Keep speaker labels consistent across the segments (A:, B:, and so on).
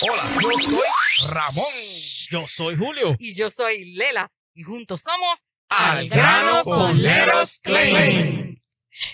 A: Hola, yo soy Ramón. Yo soy Julio.
B: Y yo soy Lela. Y juntos somos
A: Al grano con Leros Claim.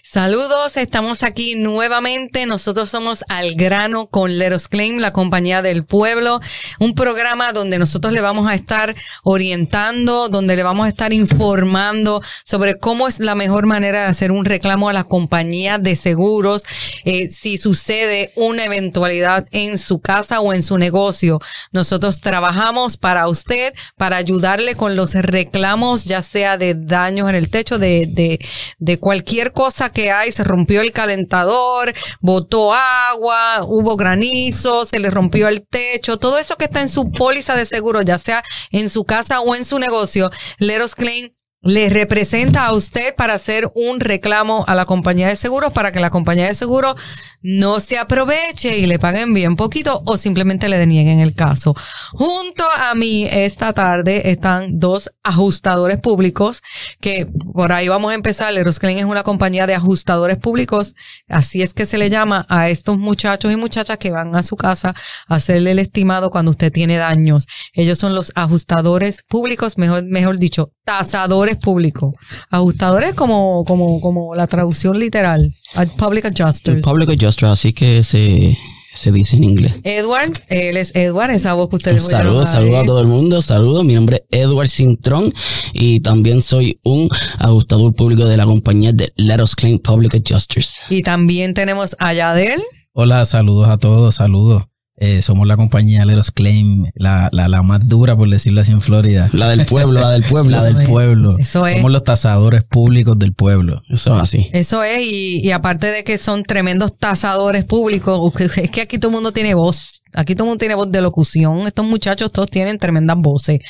B: Saludos, estamos aquí nuevamente. Nosotros somos Al Grano con Leros Claim, la compañía del pueblo. Un programa donde nosotros le vamos a estar orientando, donde le vamos a estar informando sobre cómo es la mejor manera de hacer un reclamo a la compañía de seguros eh, si sucede una eventualidad en su casa o en su negocio. Nosotros trabajamos para usted, para ayudarle con los reclamos, ya sea de daños en el techo, de, de, de cualquier cosa que hay, se rompió el calentador, botó agua, hubo granizo, se le rompió el techo, todo eso que está en su póliza de seguro, ya sea en su casa o en su negocio, Leros Claim le representa a usted para hacer un reclamo a la compañía de seguros para que la compañía de seguros no se aproveche y le paguen bien poquito o simplemente le denieguen el caso. Junto a mí esta tarde están dos ajustadores públicos que por ahí vamos a empezar. Erosclean es una compañía de ajustadores públicos. Así es que se le llama a estos muchachos y muchachas que van a su casa a hacerle el estimado cuando usted tiene daños. Ellos son los ajustadores públicos, mejor, mejor dicho, tasadores públicos. Ajustadores como, como, como la traducción literal. Public adjusters.
C: Public Adjuster, así que se, se dice en inglés.
B: Edward, él es Edward, esa voz que ustedes
C: Saludos, saludos a todo el mundo, saludos. Mi nombre es Edward Cintrón y también soy un ajustador público de la compañía de Let Us Claim Public Adjusters.
B: Y también tenemos a Yadel.
D: Hola, saludos a todos, saludos. Eh, somos la compañía Leros Claim, la, la, la más dura, por decirlo así, en Florida.
C: La del pueblo, la del pueblo.
D: La del pueblo.
B: eso es.
D: Somos los tasadores públicos del pueblo.
C: Eso es así.
B: Eso es, y, y aparte de que son tremendos tasadores públicos, es que aquí todo el mundo tiene voz, aquí todo el mundo tiene voz de locución, estos muchachos todos tienen tremendas voces.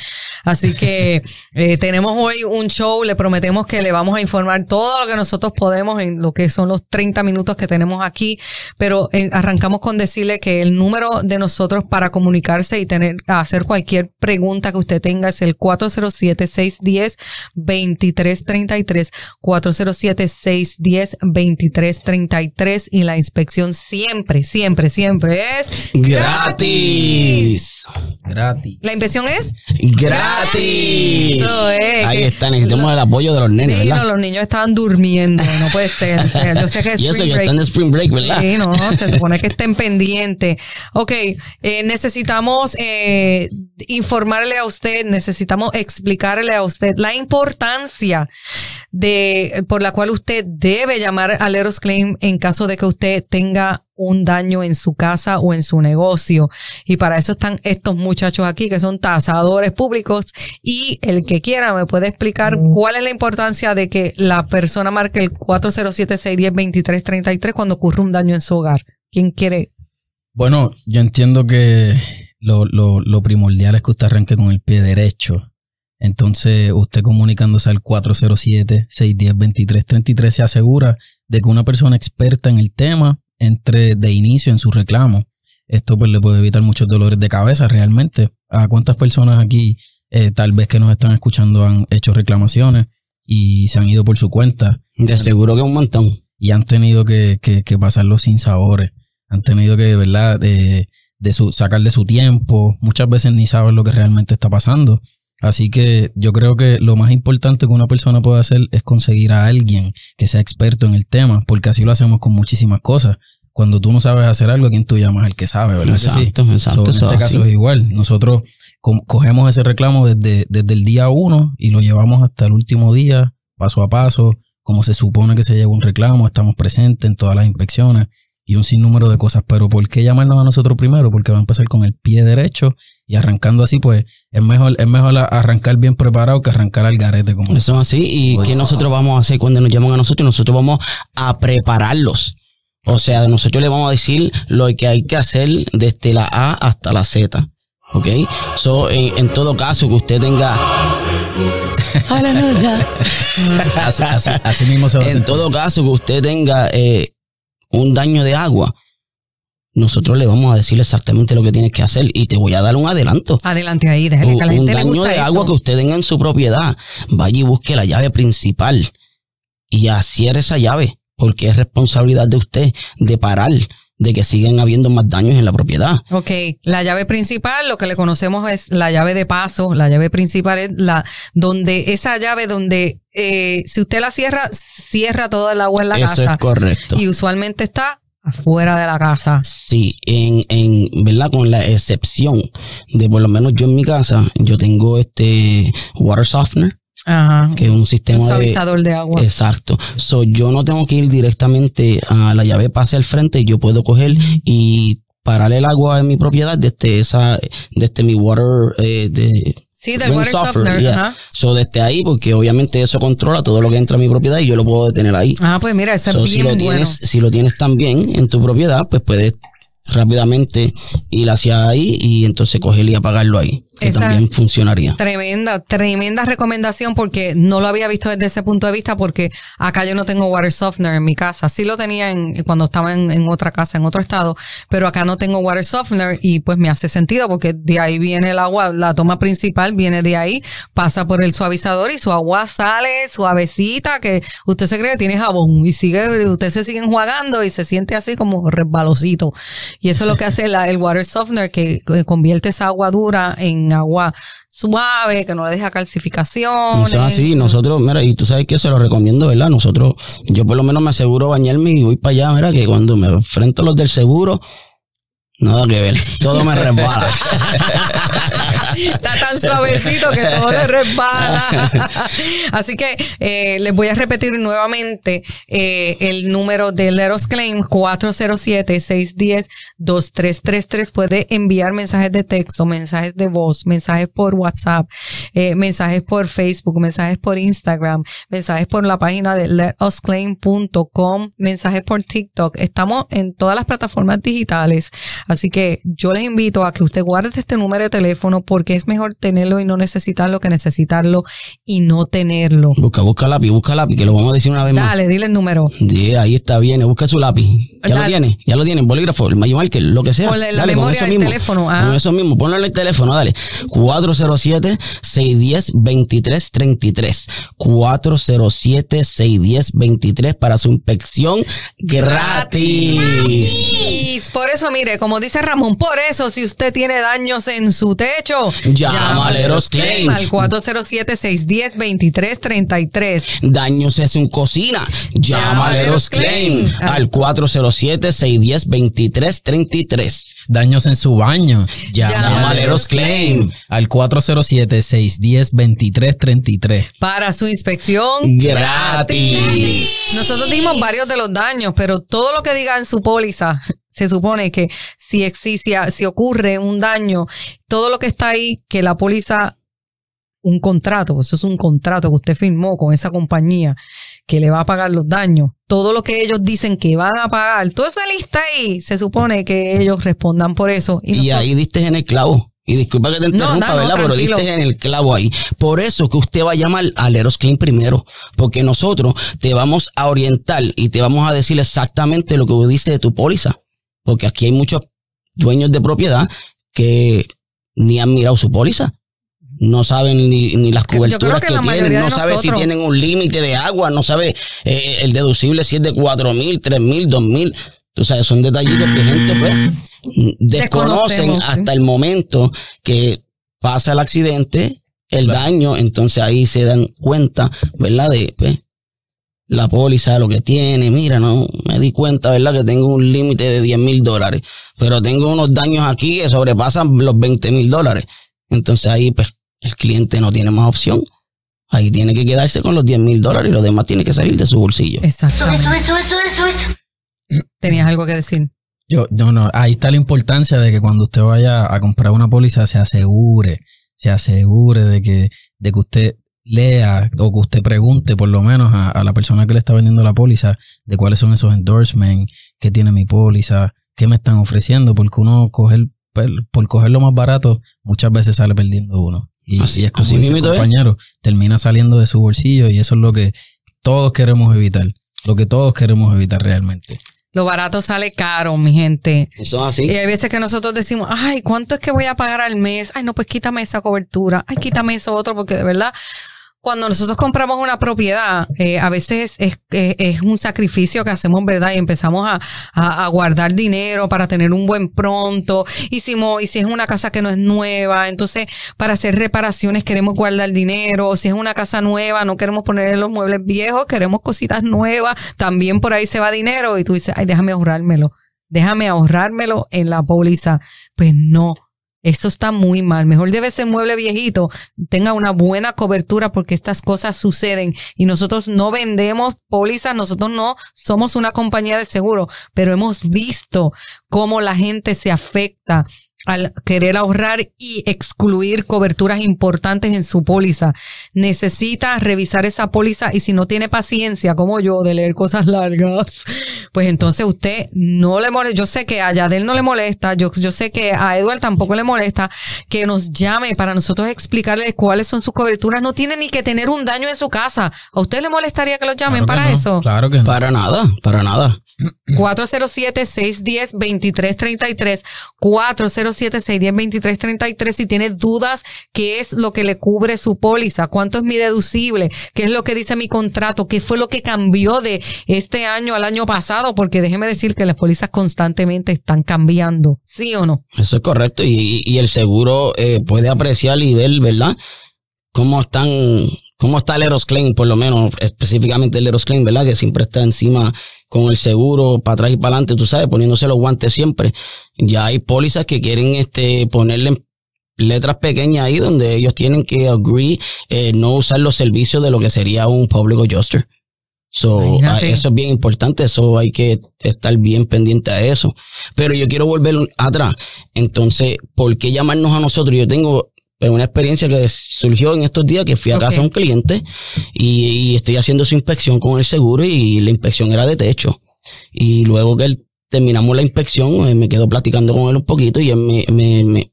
B: Así que eh, tenemos hoy un show, le prometemos que le vamos a informar todo lo que nosotros podemos en lo que son los 30 minutos que tenemos aquí, pero eh, arrancamos con decirle que el número de nosotros para comunicarse y tener, hacer cualquier pregunta que usted tenga es el 407-610-2333, 407-610-2333 y la inspección siempre, siempre, siempre es
C: Gratis.
D: Gratis.
B: ¿La inspección es?
C: Gratis.
B: Eso es,
C: Ahí
B: que-
C: está, necesitamos el apoyo de los nenes,
B: Sí, no,
C: ¿verdad?
B: los niños estaban durmiendo, no puede ser. Yo sé que es
C: Y eso
B: spring
C: ya
B: break.
C: están de Spring Break, ¿verdad?
B: Sí, no, se supone que estén pendientes. Ok, eh, necesitamos eh, informarle a usted, necesitamos explicarle a usted la importancia de por la cual usted debe llamar a Leros Claim en caso de que usted tenga un daño en su casa o en su negocio. Y para eso están estos muchachos aquí que son tasadores públicos y el que quiera me puede explicar cuál es la importancia de que la persona marque el 407-610-2333 cuando ocurre un daño en su hogar. ¿Quién quiere?
D: Bueno, yo entiendo que lo, lo, lo primordial es que usted arranque con el pie derecho. Entonces, usted comunicándose al 407-610-2333 se asegura de que una persona experta en el tema entre de inicio en su reclamo. Esto pues le puede evitar muchos dolores de cabeza realmente. ¿A cuántas personas aquí eh, tal vez que nos están escuchando han hecho reclamaciones y se han ido por su cuenta
C: De seguro que un montón.
D: y han tenido que, que, que pasarlo sin sabores. Han tenido que, ¿verdad? De, de su, sacar de su tiempo. Muchas veces ni saben lo que realmente está pasando. Así que yo creo que lo más importante que una persona puede hacer es conseguir a alguien que sea experto en el tema, porque así lo hacemos con muchísimas cosas. Cuando tú no sabes hacer algo, ¿a quién tú llamas? Al que sabe, ¿verdad? que sí?
C: Exacto, exacto.
D: So, en este
C: es
D: caso
C: así.
D: es igual. Nosotros co- cogemos ese reclamo desde, desde el día uno y lo llevamos hasta el último día, paso a paso, como se supone que se lleva un reclamo, estamos presentes en todas las inspecciones y un sinnúmero de cosas. Pero ¿por qué llamarnos a nosotros primero? Porque va a empezar con el pie derecho y arrancando así, pues es mejor, es mejor arrancar bien preparado que arrancar al garete como
C: Eso es así. ¿Y
D: Pues
C: qué
D: eso.
C: nosotros vamos a hacer cuando nos llaman a nosotros? Nosotros vamos a prepararlos. O sea, nosotros le vamos a decir lo que hay que hacer desde la A hasta la Z. ¿Ok? So, en, en todo caso, que usted tenga. Aleluya.
D: así, así- así mismo se va a
C: En
D: sentir.
C: todo caso, que usted tenga eh, un daño de agua, nosotros le vamos a decir exactamente lo que tienes que hacer y te voy a dar un adelanto.
B: Adelante ahí, déjale que a la
C: un
B: gente le
C: daño
B: gusta
C: de
B: eso.
C: agua que usted tenga en su propiedad, vaya y busque la llave principal y cierre esa llave, porque es responsabilidad de usted de parar, de que siguen habiendo más daños en la propiedad.
B: Ok, la llave principal, lo que le conocemos es la llave de paso. La llave principal es la donde esa llave donde eh, si usted la cierra, cierra todo el agua en la
C: Eso
B: casa.
C: es correcto.
B: Y usualmente está afuera de la casa.
C: Sí, en, en, ¿verdad? Con la excepción de por lo menos yo en mi casa, yo tengo este water softener,
B: Ajá.
C: que es un sistema de...
B: suavizador de agua.
C: Exacto. So, yo no tengo que ir directamente a la llave pase al frente, yo puedo coger y parar el agua en mi propiedad desde esa, desde mi water, eh, de,
B: Sí, del water
C: softener,
B: softener.
C: yeah.
B: Ajá.
C: So, desde ahí, porque obviamente eso controla todo lo que entra a mi propiedad y yo lo puedo detener ahí.
B: Ah, pues mira, ese
C: So,
B: es
C: si
B: bien
C: lo
B: bueno.
C: tienes, si lo tienes también en tu propiedad, pues puedes rápidamente ir hacia ahí y entonces cogerlo y apagarlo ahí. Que
B: Esa-
C: también funcionaría.
B: Tremenda, tremenda recomendación porque no lo había visto desde ese punto de vista porque acá yo no tengo water softener en mi casa. Sí lo tenía en, cuando estaba en, en otra casa, en otro estado, pero acá no tengo water softener y pues me hace sentido porque de ahí viene el agua, la toma principal viene de ahí, pasa por el suavizador y su agua sale suavecita que usted se cree que tiene jabón y sigue, usted se sigue enjuagando y se siente así como resbalosito. Y eso es lo que hace la- el water softener que que convierte esa agua dura en agua suave, que no le deja calcificación.
C: Eso es así, nosotros, mira, y tú sabes que se lo recomiendo, ¿verdad? Nosotros, yo por lo menos me aseguro bañarme y voy para allá, mira, que cuando me enfrento a los del seguro, nada que ver, todo me resbala.
B: Tan suavecito que todo le resbala. Así que eh, les voy a repetir nuevamente eh, el número de Let Us Claim 407-610-2333. Puede enviar mensajes de texto, mensajes de voz, mensajes por WhatsApp, eh, mensajes por Facebook, mensajes por Instagram, mensajes por la página de letusclaim.com, mensajes por TikTok. Estamos en todas las plataformas digitales. Así que yo les invito a que usted guarde este número de teléfono porque es mejor tenerlo y no necesitarlo que necesitarlo y no tenerlo.
C: Busca, busca lápiz, busca lápiz, que lo vamos a decir una vez más.
B: Dale, dile el número.
C: Sí, ahí está bien, busca su lápiz. Ya lo tiene, ya lo tiene, bolígrafo, el Magic Marker, lo que sea.
B: Ponle la
C: Dale, con
B: memoria del teléfono, ah.
C: Con eso mismo, ponlo en el teléfono, dale. 407-610-2333. 407-610-2333 para su inspección gratis.
B: Por eso, mire, como dice Ramón, por eso, si usted tiene daños en su techo,
C: Llama a Leros Claim.
B: al 407-610-2333.
C: Daños en su cocina. Llama a Leros Claim al 407-610-2333.
D: Daños en su baño.
B: Llama
C: Llama a Leros Claim.
D: al 407-610-2333.
B: Para su inspección
C: Gratis.
B: Nosotros dimos varios de los daños, pero todo lo que diga en su póliza, se supone que si existe, si ocurre un daño, todo lo que está ahí, que la póliza, un contrato, eso es un contrato que usted firmó con esa compañía que le va a pagar los daños, todo lo que ellos dicen que van a pagar, toda esa lista ahí, se supone que ellos respondan por eso.
C: Y, ahí diste en el clavo. Y disculpa que te interrumpa,
B: no, no,
C: ¿verdad? Pero diste en el clavo ahí. Por eso que usted va a llamar a Leros Clean primero. Porque nosotros te vamos a orientar y te vamos a decir exactamente lo que dice de tu póliza. Porque aquí hay muchos dueños de propiedad que ni han mirado su póliza. No saben ni, ni las coberturas
B: que
C: tienen, no
B: de
C: sabe si tienen un límite de agua, no sabe eh, el deducible si es de cuatro mil, tres mil, dos mil. Tú sabes, son detallitos que gente pues desconocen
B: sí.
C: hasta el momento que pasa el accidente, el daño, entonces ahí se dan cuenta, ¿verdad? De pues, la póliza, lo que tiene. Mira, no me di cuenta, ¿verdad? Que tengo un límite de 10 mil dólares, pero tengo unos daños aquí que sobrepasan los 20 mil dólares. Entonces ahí, pues, el cliente no tiene más opción. Ahí tiene que quedarse con los 10 mil dólares y los demás tiene que salir de su bolsillo.
B: Exactamente. Tenías algo que decir.
D: Yo, no, no, ahí está la importancia de que cuando usted vaya a comprar una póliza se asegure, se asegure de que, de que usted lea o que usted pregunte por lo menos a, a la persona que le está vendiendo la póliza de cuáles son esos endorsements, qué tiene mi póliza, qué me están ofreciendo, porque uno coger, per- por coger lo más barato muchas veces sale perdiendo uno. Y
C: Así-
D: así es como
C: así
D: dice
C: es.
D: compañero, termina saliendo de su bolsillo y eso es lo que todos queremos evitar, lo que todos queremos evitar realmente.
B: Lo barato sale caro, mi gente.
C: Eso es así.
B: Y hay veces que nosotros decimos, ay, ¿cuánto es que voy a pagar al mes? Ay, no, pues quítame esa cobertura. Ay, quítame eso otro, porque de verdad, cuando nosotros compramos una propiedad, eh, a veces es, un sacrificio que hacemos, ¿verdad? Y empezamos a, guardar dinero para tener un buen pronto. Y si, y si es una casa que no es nueva, entonces para hacer reparaciones queremos guardar dinero. O si es una casa nueva, no queremos ponerle los muebles viejos, queremos cositas nuevas. También por ahí se va dinero y tú dices, ay, déjame ahorrármelo. Déjame ahorrármelo en la póliza. Pues no. Eso está muy mal. Mejor debe ser mueble viejito, tenga una buena cobertura porque estas cosas suceden y nosotros no vendemos pólizas, nosotros no somos una compañía de seguro, pero hemos visto cómo la gente se afecta al querer ahorrar y excluir coberturas importantes en su póliza. Necesita revisar esa póliza y si no tiene paciencia, como yo, de leer cosas largas, pues entonces usted no le molesta. Yo sé que a Yadel no le molesta, yo, yo sé que a Edward tampoco le molesta que nos llame para nosotros explicarle cuáles son sus coberturas. No tiene ni que tener un daño en su casa. ¿A usted le molestaría que lo llamen
D: Claro que
B: para
D: no,
B: eso?
D: Claro que no.
C: Para nada, para nada.
B: 407-610-2333. 407-610-2333. Si tiene dudas, ¿qué es lo que le cubre su póliza? ¿Cuánto es mi deducible? ¿Qué es lo que dice mi contrato? ¿Qué fue lo que cambió de este año al año pasado? Porque déjeme decir que las pólizas constantemente están cambiando. ¿Sí o no?
C: Eso es correcto. Y, el seguro eh, puede apreciar y ver, ¿verdad? Cómo están, cómo está el Claim, por lo menos, específicamente el Claim, ¿verdad? Que siempre está encima con el seguro, para atrás y para adelante, tú sabes, poniéndose los guantes siempre. Ya hay pólizas que quieren este ponerle letras pequeñas ahí donde ellos tienen que agree eh, no usar los servicios de lo que sería un public adjuster. So,
B: Imagínate.
C: ah, eso es bien importante, eso hay que estar bien pendiente a eso. Pero yo quiero volver atrás. Entonces, ¿por qué llamarnos a nosotros? Yo tengo eh, una experiencia que surgió en estos días que fui a casa de un cliente y, y estoy haciendo su inspección con el seguro y la inspección era de techo. Y luego que él- terminamos la inspección, eh, me quedo platicando con él un poquito y él me, me, me,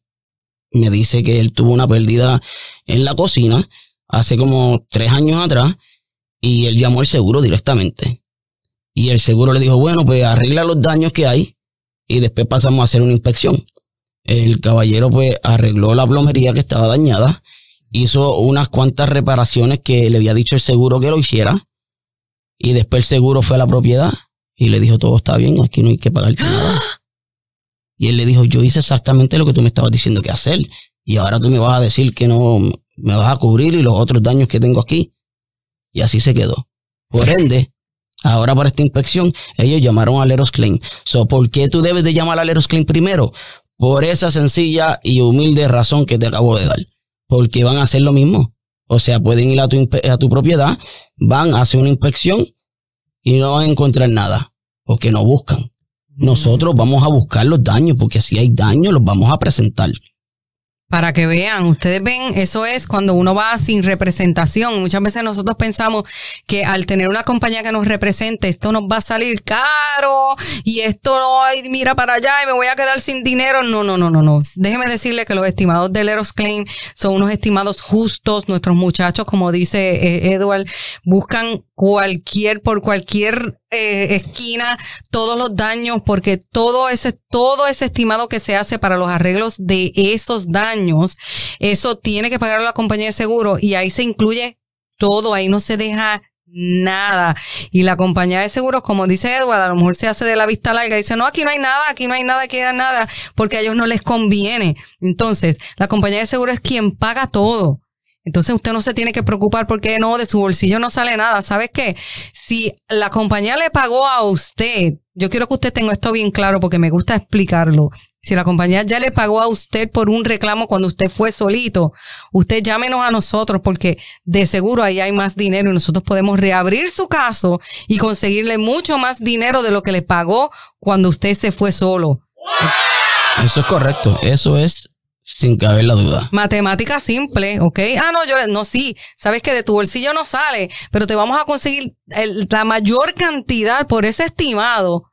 C: me dice que él tuvo una pérdida en la cocina hace como tres años atrás y él llamó al seguro directamente. Y el seguro le dijo, bueno, pues arregla los daños que hay y después pasamos a hacer una inspección. El caballero pues arregló la plomería que estaba dañada, hizo unas cuantas reparaciones que le había dicho el seguro que lo hiciera y después el seguro fue a la propiedad y le dijo, todo está bien, aquí no hay que pagarte nada. Y él le dijo, yo hice exactamente lo que tú me estabas diciendo que hacer y ahora tú me vas a decir que no me vas a cubrir y los otros daños que tengo aquí. Y así se quedó. Por ende, ahora para esta inspección, ellos llamaron a Leros Claim. So, ¿por qué tú debes de llamar a Leros Claim primero? Por esa sencilla y humilde razón que te acabo de dar. Porque van a hacer lo mismo. O sea, pueden ir a tu, inspe- a tu propiedad, van a hacer una inspección y no van a encontrar nada. Porque no buscan. Nosotros vamos a buscar los daños, porque si hay daños, los vamos a presentar.
B: Para que vean, ustedes ven, eso es cuando uno va sin representación. Muchas veces nosotros pensamos que al tener una compañía que nos represente, esto nos va a salir caro y esto, ay, mira para allá y me voy a quedar sin dinero. No, no, no, no, no. Déjeme decirle que los estimados de Leros Claim son unos estimados justos. Nuestros muchachos, como dice eh, Edward, buscan cualquier, por cualquier eh, esquina, todos los daños, porque todo ese, todo ese estimado que se hace para los arreglos de esos daños, eso tiene que pagar la compañía de seguro y ahí se incluye todo, ahí no se deja nada. Y la compañía de seguros, como dice Edward, a lo mejor se hace de la vista larga y dice, no, aquí no hay nada, aquí no hay nada, aquí nada, porque a ellos no les conviene. Entonces, la compañía de seguros es quien paga todo. Entonces usted no se tiene que preocupar porque no, de su bolsillo no sale nada. ¿Sabes qué? Si la compañía le pagó a usted, yo quiero que usted tenga esto bien claro porque me gusta explicarlo. Si la compañía ya le pagó a usted por un reclamo cuando usted fue solito, usted llámenos a nosotros porque de seguro ahí hay más dinero y nosotros podemos reabrir su caso y conseguirle mucho más dinero de lo que le pagó cuando usted se fue solo.
C: Eso es correcto. Eso es sin caber la duda.
B: Matemática simple, ¿ok? Ah, no, yo no, sí. Sabes que de tu bolsillo no sale, pero te vamos a conseguir el- la mayor cantidad por ese estimado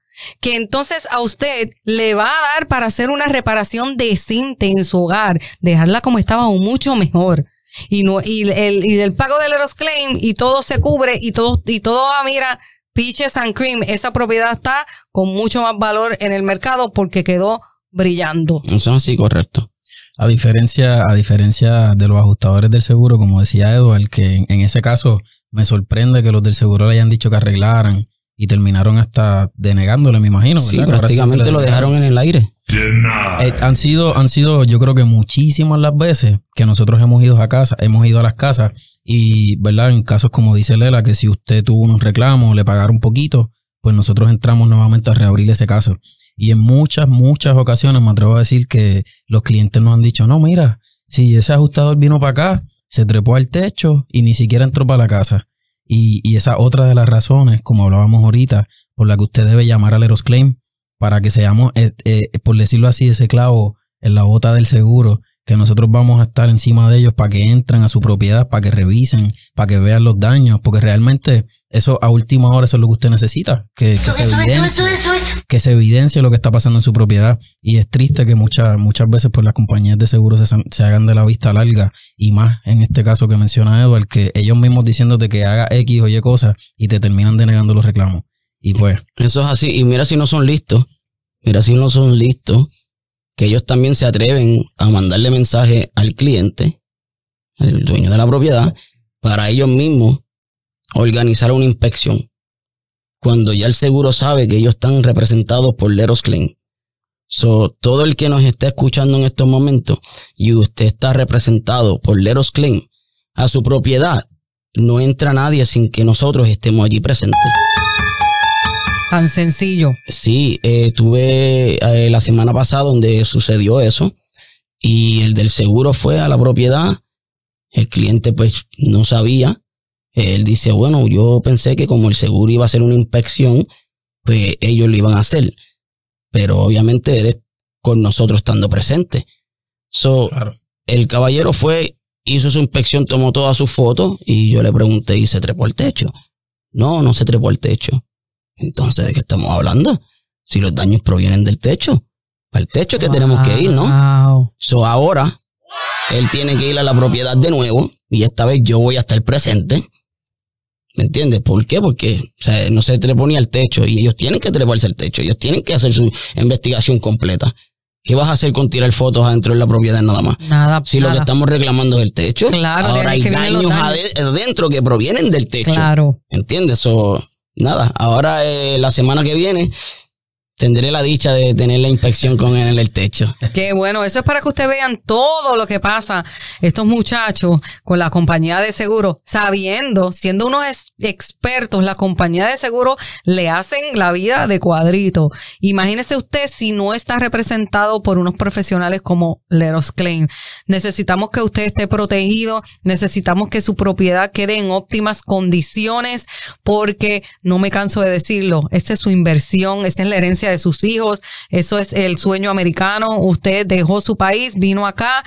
B: que entonces a usted le va a dar para hacer una reparación decente en su hogar, dejarla como estaba o mucho mejor. Y no y el y del pago del Eros Claim y todo se cubre y todo y todo ah, mira, peaches and cream, esa propiedad está con mucho más valor en el mercado porque quedó brillando.
C: Eso es así correcto.
D: A diferencia, a diferencia de los ajustadores del seguro, como decía Edward, que en, en ese caso me sorprende que los del seguro le hayan dicho que arreglaran y terminaron hasta denegándole, me imagino.
C: Sí, prácticamente lo dejaron en el aire.
D: Eh, han sido, han sido, yo creo que muchísimas las veces que nosotros hemos ido a casa, hemos ido a las casas y, ¿verdad? En casos como dice Lela, que si usted tuvo unos reclamos, le pagaron un poquito, pues nosotros entramos nuevamente a reabrir ese caso. Y en muchas, muchas ocasiones me atrevo a decir que los clientes nos han dicho, no, mira, si ese ajustador vino para acá, se trepó al techo y ni siquiera entró para la casa. Y, y esa otra de las razones, como hablábamos ahorita, por la que usted debe llamar al Erosclaim para que seamos, eh, eh, por decirlo así, ese clavo en la bota del seguro, que nosotros vamos a estar encima de ellos para que entren a su propiedad, para que revisen, para que vean los daños, porque realmente eso a última hora eso es lo que usted necesita, que, que se evidencie, que se evidencie lo que está pasando en su propiedad. Y es triste que muchas, muchas veces pues las compañías de seguros se, se hagan de la vista larga y más en este caso que menciona Edward, que ellos mismos diciéndote que haga X o Y cosas y te terminan denegando los reclamos. Y pues,
C: Eso es así. Y mira si no son listos. Mira si no son listos. Que ellos también se atreven a mandarle mensaje al cliente, al dueño de la propiedad, para ellos mismos organizar una inspección. Cuando ya el seguro sabe que ellos están representados por Leros Claim. So, todo el que nos está escuchando en estos momentos y usted está representado por Leros Claim a su propiedad, no entra nadie sin que nosotros estemos allí presentes.
B: Tan sencillo.
C: Sí, eh, tuve eh, la semana pasada donde sucedió eso y el del seguro fue a la propiedad. El cliente pues no sabía. Él dice, bueno, yo pensé que como el seguro iba a hacer una inspección, pues ellos lo iban a hacer. Pero obviamente eres con nosotros estando presente. So,
D: claro.
C: el caballero fue, hizo su inspección, tomó todas sus fotos y yo le pregunté, ¿y se trepó el techo? No, no se trepó el techo. Entonces, ¿de qué estamos hablando? Si los daños provienen del techo. Al techo que tenemos que ir, ¿no?
B: Wow.
C: So ahora, él tiene que ir a la propiedad de nuevo y esta vez yo voy a estar presente. ¿Me entiendes? ¿Por qué? Porque o sea, no se trepó ni al techo y ellos tienen que treparse al techo. Ellos tienen que hacer su investigación completa. ¿Qué vas a hacer con tirar fotos adentro de la propiedad nada más?
B: Nada.
C: Si lo que estamos reclamando es el techo,
B: Claro,
C: ahora hay daños
B: daños.
C: ade- adentro que provienen del techo.
B: Claro.
C: ¿Entiendes? So, nada, ahora eh, la semana que viene tendré la dicha de tener la inspección con él en el techo.
B: Qué bueno, eso es para que ustedes vean todo lo que pasa estos muchachos con la compañía de seguro, sabiendo, siendo unos ex- expertos, la compañía de seguro le hacen la vida de cuadrito. Imagínese usted si no está representado por unos profesionales como Leros Claim. Necesitamos que usted esté protegido, necesitamos que su propiedad quede en óptimas condiciones, porque no me canso de decirlo, esta es su inversión, esa es la herencia de sus hijos, eso es el sueño americano. Usted dejó su país, vino acá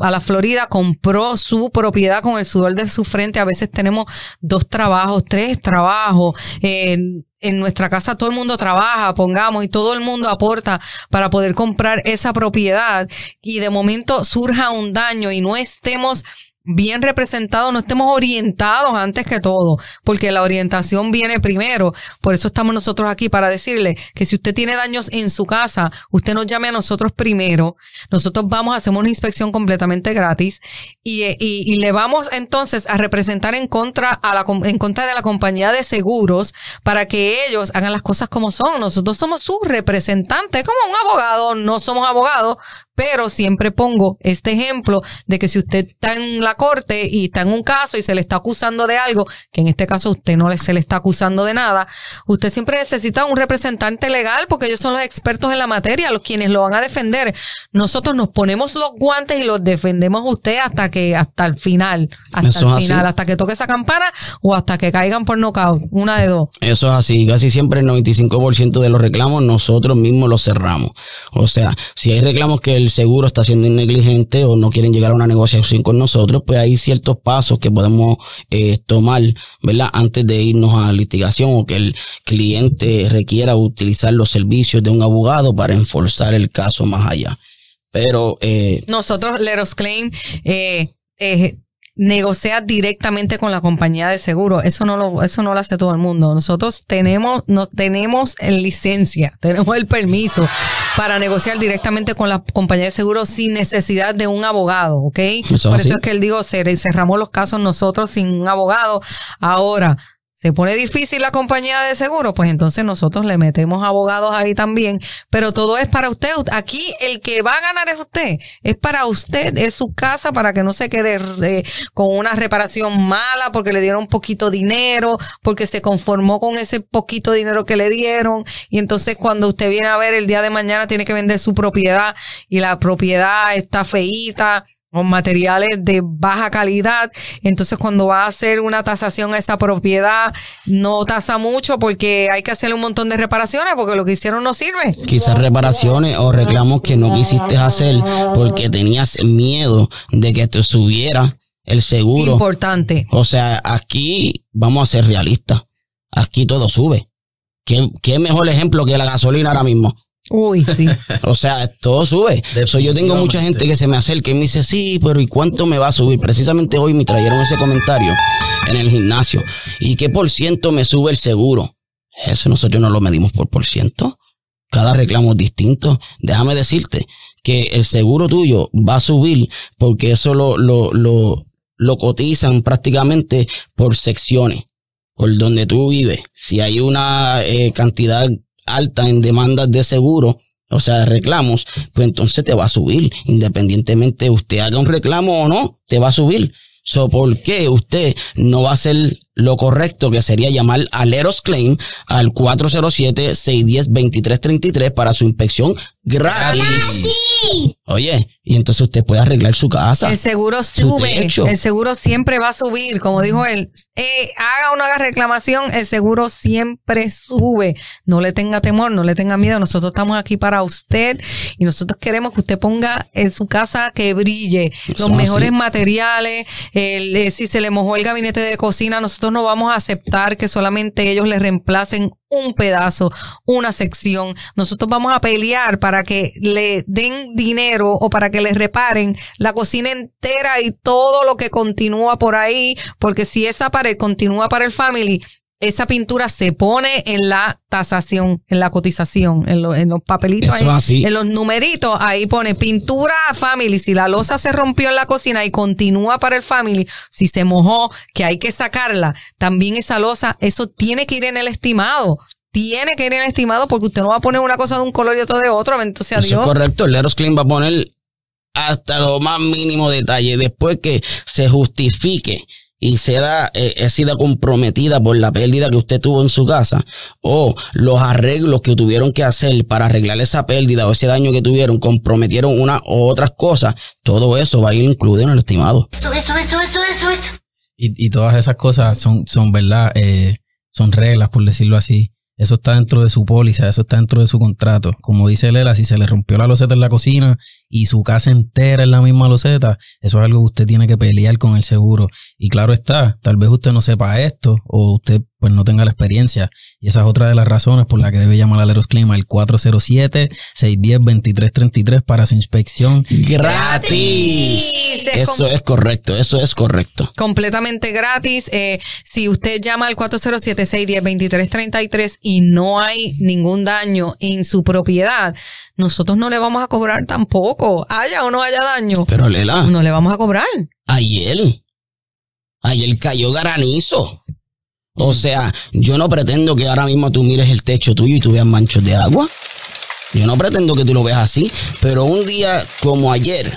B: a la Florida, compró su propiedad con el sudor de su frente. A veces tenemos dos trabajos, tres trabajos. En nuestra casa todo el mundo trabaja, pongamos, y todo el mundo aporta para poder comprar esa propiedad y de momento surja un daño y no estemos bien representados, no estemos orientados antes que todo, porque la orientación viene primero. Por eso estamos nosotros aquí para decirle que si usted tiene daños en su casa, usted nos llame a nosotros primero. Nosotros vamos hacer una inspección completamente gratis y, y- le vamos entonces a representar en contra, a la, en contra de la compañía de seguros para que ellos hagan las cosas como son. Nosotros somos sus representantes, como un abogado, no somos abogados, pero siempre pongo este ejemplo de que si usted está en la corte y está en un caso y se le está acusando de algo, que en este caso usted no se le está acusando de nada, usted siempre necesita un representante legal porque ellos son los expertos en la materia, los quienes lo van a defender. Nosotros nos ponemos los guantes y los defendemos a usted hasta que, hasta el final, hasta
C: Eso
B: el
C: así.
B: final, hasta que toque esa campana o hasta que caigan por nocaut, una de dos.
C: Eso es así, casi siempre el 95% de los reclamos nosotros mismos los cerramos. O sea, si hay reclamos que el seguro está siendo negligente o no quieren llegar a una negociación con nosotros, pues hay ciertos pasos que podemos eh, tomar, ¿verdad? Antes de irnos a litigación o que el cliente requiera utilizar los servicios de un abogado para enforzar el caso más allá. Pero eh,
B: Nosotros, Leros Claim, eh, eh, negocia directamente con la compañía de seguro. Eso no lo, eso no lo hace todo el mundo. Nosotros tenemos, nos tenemos en licencia, tenemos el permiso para negociar directamente con la compañía de seguro sin necesidad de un abogado, ¿ok?
C: Eso
B: Por
C: así.
B: eso es que él digo, cer- cerramos los casos nosotros sin un abogado. Ahora, se pone difícil la compañía de seguro, pues entonces nosotros le metemos abogados ahí también, pero todo es para usted. Aquí el que va a ganar es usted, es para usted, es su casa para que no se quede eh, con una reparación mala porque le dieron poquito dinero, porque se conformó con ese poquito dinero que le dieron y entonces cuando usted viene a ver el día de mañana tiene que vender su propiedad y la propiedad está feíta con materiales de baja calidad. Entonces, cuando va a hacer una tasación a esa propiedad, no tasa mucho porque hay que hacerle un montón de reparaciones porque lo que hicieron no sirve.
C: Quizás reparaciones o reclamos que no quisiste hacer porque tenías miedo de que te subiera el seguro.
B: Importante.
C: O sea, aquí vamos a ser realistas. Aquí todo sube. ¿Qué, qué mejor ejemplo que la gasolina ahora mismo?
B: Uy, sí.
C: O sea, todo sube. So, yo tengo mucha gente que se me acerca y me dice, sí, pero ¿y cuánto me va a subir? Precisamente hoy me trajeron ese comentario en el gimnasio. ¿Y qué por ciento me sube el seguro? Eso nosotros no lo medimos por por ciento. Cada reclamo es distinto. Déjame decirte que el seguro tuyo va a subir porque eso lo, lo, lo, lo cotizan prácticamente por secciones, por donde tú vives. Si hay una eh, cantidad alta en demandas de seguro, o sea, reclamos, pues entonces te va a subir. Independientemente usted haga un reclamo o no, te va a subir. So, ¿por qué usted no va a hacer lo correcto que sería llamar a Leros Claim al 407-610-2333 para su inspección gratis? Oye, y entonces usted puede arreglar su casa.
B: El seguro
C: Su
B: sube,
C: techo.
B: el seguro siempre va a subir, como dijo él. Eh, haga o no haga reclamación, el seguro siempre sube. No le tenga temor, no le tenga miedo. Nosotros estamos aquí para usted y nosotros queremos que usted ponga en su casa que brille los
C: Eso
B: mejores
C: así.
B: materiales. El, eh, si se le mojó el gabinete de cocina, nosotros no vamos a aceptar que solamente ellos le reemplacen un pedazo, una sección. Nosotros vamos a pelear para que le den dinero o para que les reparen la cocina entera y todo lo que continúa por ahí, porque si esa pared continúa para el family, esa pintura se pone en la tasación, en la cotización, en, lo- en los papelitos,
C: Eso
B: ahí,
C: así.
B: en los numeritos, ahí pone pintura family. Si la losa se rompió en la cocina y continúa para el family, si se mojó, que hay que sacarla, también esa losa, eso tiene que ir en el estimado. Tiene que ir en el estimado porque usted no va a poner una cosa de un color y otra de otro. Entonces,
C: Eso es
B: adiós.
C: correcto. El Leros Clean va a poner hasta lo más mínimo detalle. Después que se justifique y sea eh, ha sido comprometida por la pérdida que usted tuvo en su casa o los arreglos que tuvieron que hacer para arreglar esa pérdida o ese daño que tuvieron, comprometieron una o otras cosas, todo eso va a ir incluido en el estimado.
D: Y, y todas esas cosas son, son verdad, eh, son reglas, por decirlo así. Eso está dentro de su póliza, eso está dentro de su contrato. Como dice Lela, si se le rompió la loseta en la cocina y su casa entera es la misma loseta, eso es algo que usted tiene que pelear con el seguro. Y claro está, tal vez usted no sepa esto o usted pues no tenga la experiencia. Y esa es otra de las razones por la que debe llamar a Leros Claim al 407-610-2333 para su inspección.
C: ¡Gratis!
B: Es
C: Eso es correcto, eso es correcto.
B: completamente gratis. Eh, si usted llama al 407-610-2333 y no hay ningún daño en su propiedad, nosotros no le vamos a cobrar tampoco. Haya o no haya daño,
C: Pero Lela,
B: no le vamos a cobrar.
C: ayer, ayer cayó granizo. O sea, yo no pretendo que ahora mismo tú mires el techo tuyo y tú veas manchos de agua. Yo no pretendo que tú lo veas así, pero un día como ayer,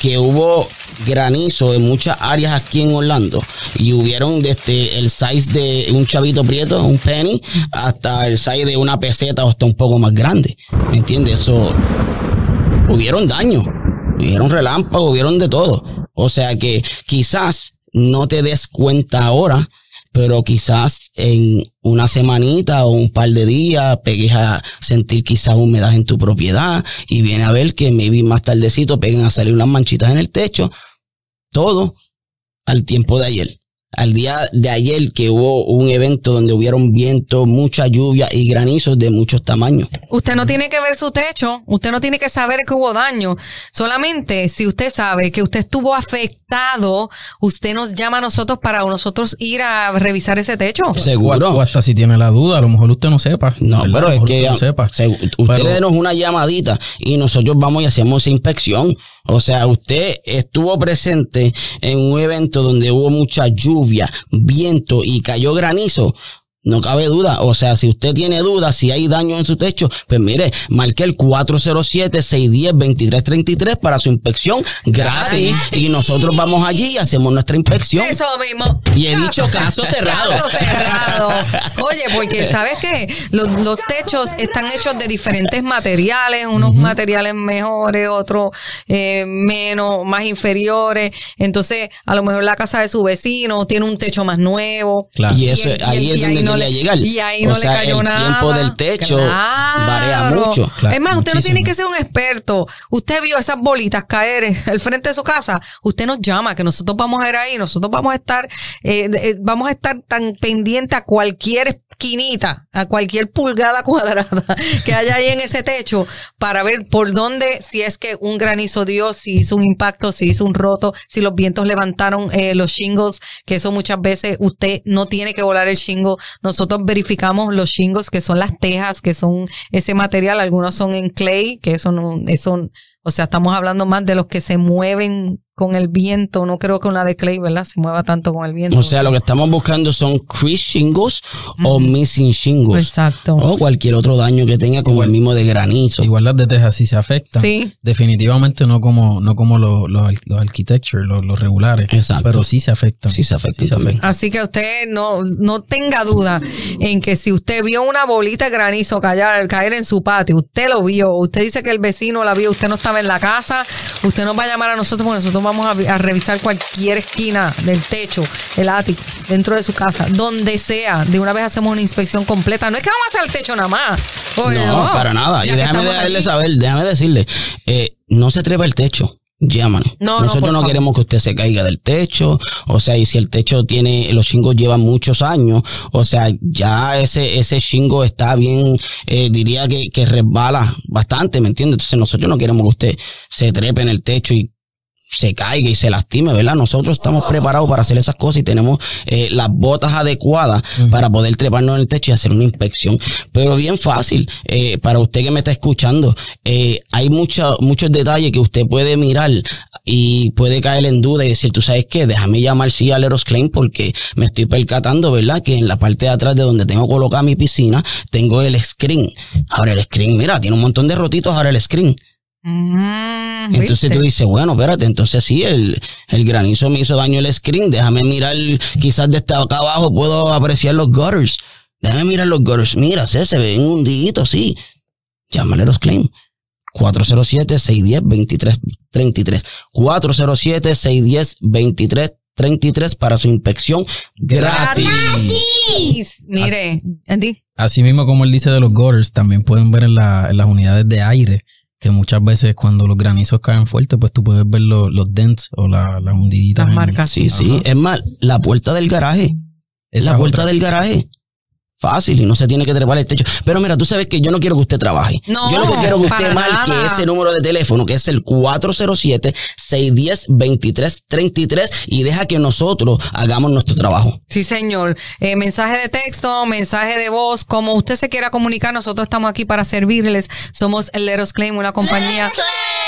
C: que hubo granizo en muchas áreas aquí en Orlando y hubieron desde el size de un chavito prieto, un penny, hasta el size de una peseta o hasta un poco más grande. ¿Me entiendes? Eso hubieron daños, hubieron relámpagos, hubieron de todo. O sea que quizás no te des cuenta ahora, pero quizás en una semanita o un par de días pegues a sentir quizás humedad en tu propiedad y viene a ver que maybe más tardecito peguen a salir unas manchitas en el techo. Todo al tiempo de ayer. Al día de ayer que hubo un evento donde hubieron viento, mucha lluvia y granizos de muchos tamaños.
B: Usted no tiene que ver su techo, usted no tiene que saber que hubo daño. Solamente si usted sabe que usted estuvo afectado, usted nos llama a nosotros para nosotros ir a revisar ese techo.
C: Seguro.
D: o hasta si tiene la duda, a lo mejor usted no sepa.
C: No,
D: ¿verdad?
C: pero
D: A lo
C: es que
D: usted no sepa.
C: se- usted
D: Pero-
C: denos una llamadita y nosotros vamos y hacemos esa inspección. O sea, usted estuvo presente en un evento donde hubo mucha lluvia, viento y cayó granizo. No cabe duda. O sea, si usted tiene dudas, si hay daño en su techo, pues mire, marque el 407-610-2333 para su inspección gratis. Y nosotros vamos allí y hacemos nuestra inspección.
B: Eso mismo.
C: Y he dicho caso cerrado.
B: Caso cerrado. Oye, porque sabes que los, los techos están hechos de diferentes materiales, unos materiales mejores, otros eh, menos, más inferiores. Entonces, a lo mejor la casa de su vecino tiene un techo más nuevo.
D: Claro.
C: Y eso, ahí es donde
B: no
C: quería
B: le-
C: llegar.
B: Y ahí
C: O
B: no
C: sea,
B: le cayó
C: el
B: nada.
C: tiempo del techo varía mucho.
D: Claro,
B: es más, usted no tiene que ser un experto. Usted vio esas bolitas caer al frente de su casa. Usted nos llama, que nosotros vamos a ir ahí. Nosotros vamos a estar, eh, eh, vamos a estar tan pendiente a cualquier esquinita, a cualquier pulgada cuadrada que haya ahí en ese techo para ver por dónde, si es que un granizo dio, si hizo un impacto, si hizo un roto, si los vientos levantaron eh, los shingles, que eso muchas veces usted no tiene que volar el shingle. Nosotros verificamos los shingles, que son las tejas, que son ese material. Algunos son en clay, que eso no, eso, o sea, estamos hablando más de los que se mueven con el viento. No creo que una de clay, ¿verdad? Se mueva tanto con el viento.
C: O sea, lo que estamos buscando son crease shingles o missing shingles.
B: Exacto.
C: O cualquier otro daño que tenga, como el mismo de granizo.
D: Igual las de Texas sí se afectan.
B: Sí.
D: Definitivamente no como, no como los, los, los architecture, los, los regulares.
C: Exacto.
D: Pero sí se afectan.
C: Sí se afectan
D: se
C: también.
B: Así que usted no, no tenga duda en que si usted vio una bolita de granizo caer, caer en su patio, usted lo vio, usted dice que el vecino la vio, usted no estaba en la casa, usted nos va a llamar a nosotros porque nosotros vamos a, vi- a revisar cualquier esquina del techo, el ático, dentro de su casa, donde sea. De una vez hacemos una inspección completa. No es que vamos a hacer el techo nada más. Oye,
C: no, para nada. Y déjame dejarle
B: aquí.
C: saber, déjame decirle, eh, no se trepa el techo. Llámanos.
B: No, no,
C: Nosotros no, queremos que usted se caiga del techo. O sea, y si el techo tiene, los chingos llevan muchos años. O sea, ya ese, ese chingo está bien, eh, diría que, que resbala bastante, ¿me entiende? Entonces nosotros no queremos que usted se trepe en el techo y se caiga y se lastime, ¿verdad? Nosotros estamos preparados para hacer esas cosas y tenemos eh, las botas adecuadas para poder treparnos en el techo y hacer una inspección. Pero bien fácil, eh, para usted que me está escuchando, eh, hay mucha- muchos detalles que usted puede mirar y puede caer en duda y decir, tú sabes qué, déjame llamar sí a Leros Claim porque me estoy percatando, ¿verdad? Que en la parte de atrás de donde tengo colocada mi piscina, tengo el screen. Ahora el screen, mira, tiene un montón de rotitos ahora el screen.
B: Mm,
C: Entonces
B: ¿viste?
C: tú dices, bueno, espérate, entonces sí, el, el granizo me hizo daño el screen, déjame mirar, quizás desde acá abajo puedo apreciar los gutters. Déjame mirar los gutters. Mira, se, se ven hundiditos, sí. Llámale los claim. 407-610-2333. 407-610-2333 para su inspección gratis.
B: Gratis. Mire, Andy,
D: Así mismo como él dice de los gutters, también pueden ver en, la- en las unidades de aire que muchas veces cuando los granizos caen fuerte, pues tú puedes ver lo- los dents o la- las hundiditas.
B: las
D: en-
B: marcas.
C: Sí, sí. Es más, la puerta del garaje.
D: Esa
C: la puerta
D: otra.
C: del garaje. Fácil y no se tiene que trepar el techo. Pero mira, tú sabes que yo no quiero que usted trabaje.
B: No,
C: yo lo que quiero que usted marque
B: nada.
C: ese número de teléfono, que es el 407-610-2333 y deja que nosotros hagamos nuestro trabajo.
B: Sí, señor. Eh, mensaje de texto, mensaje de voz, como usted se quiera comunicar, nosotros estamos aquí para servirles. Somos el Leros Claim, una compañía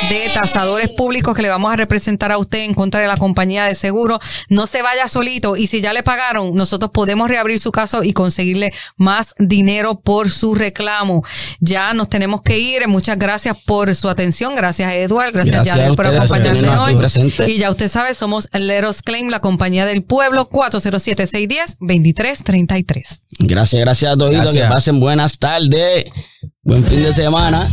B: de tasadores públicos que le vamos a representar a usted en contra de la compañía de seguro. No se vaya solito y si ya le pagaron, nosotros podemos reabrir su caso y conseguirle más dinero por su reclamo. Ya nos tenemos que ir. Muchas gracias por su atención. Gracias, Edward. Gracias,
C: Gracias a
B: Yadiel, por
C: aquí
B: hoy. Y ya usted sabe, somos Let Us Claim, la compañía del pueblo, 407-610-2333.
C: Gracias, gracias a todos. Que
D: Gracias.
C: pasen buenas tardes. Buen fin de semana.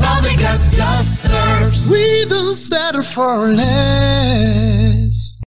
C: Mommy got dusters.
A: We will settle for less.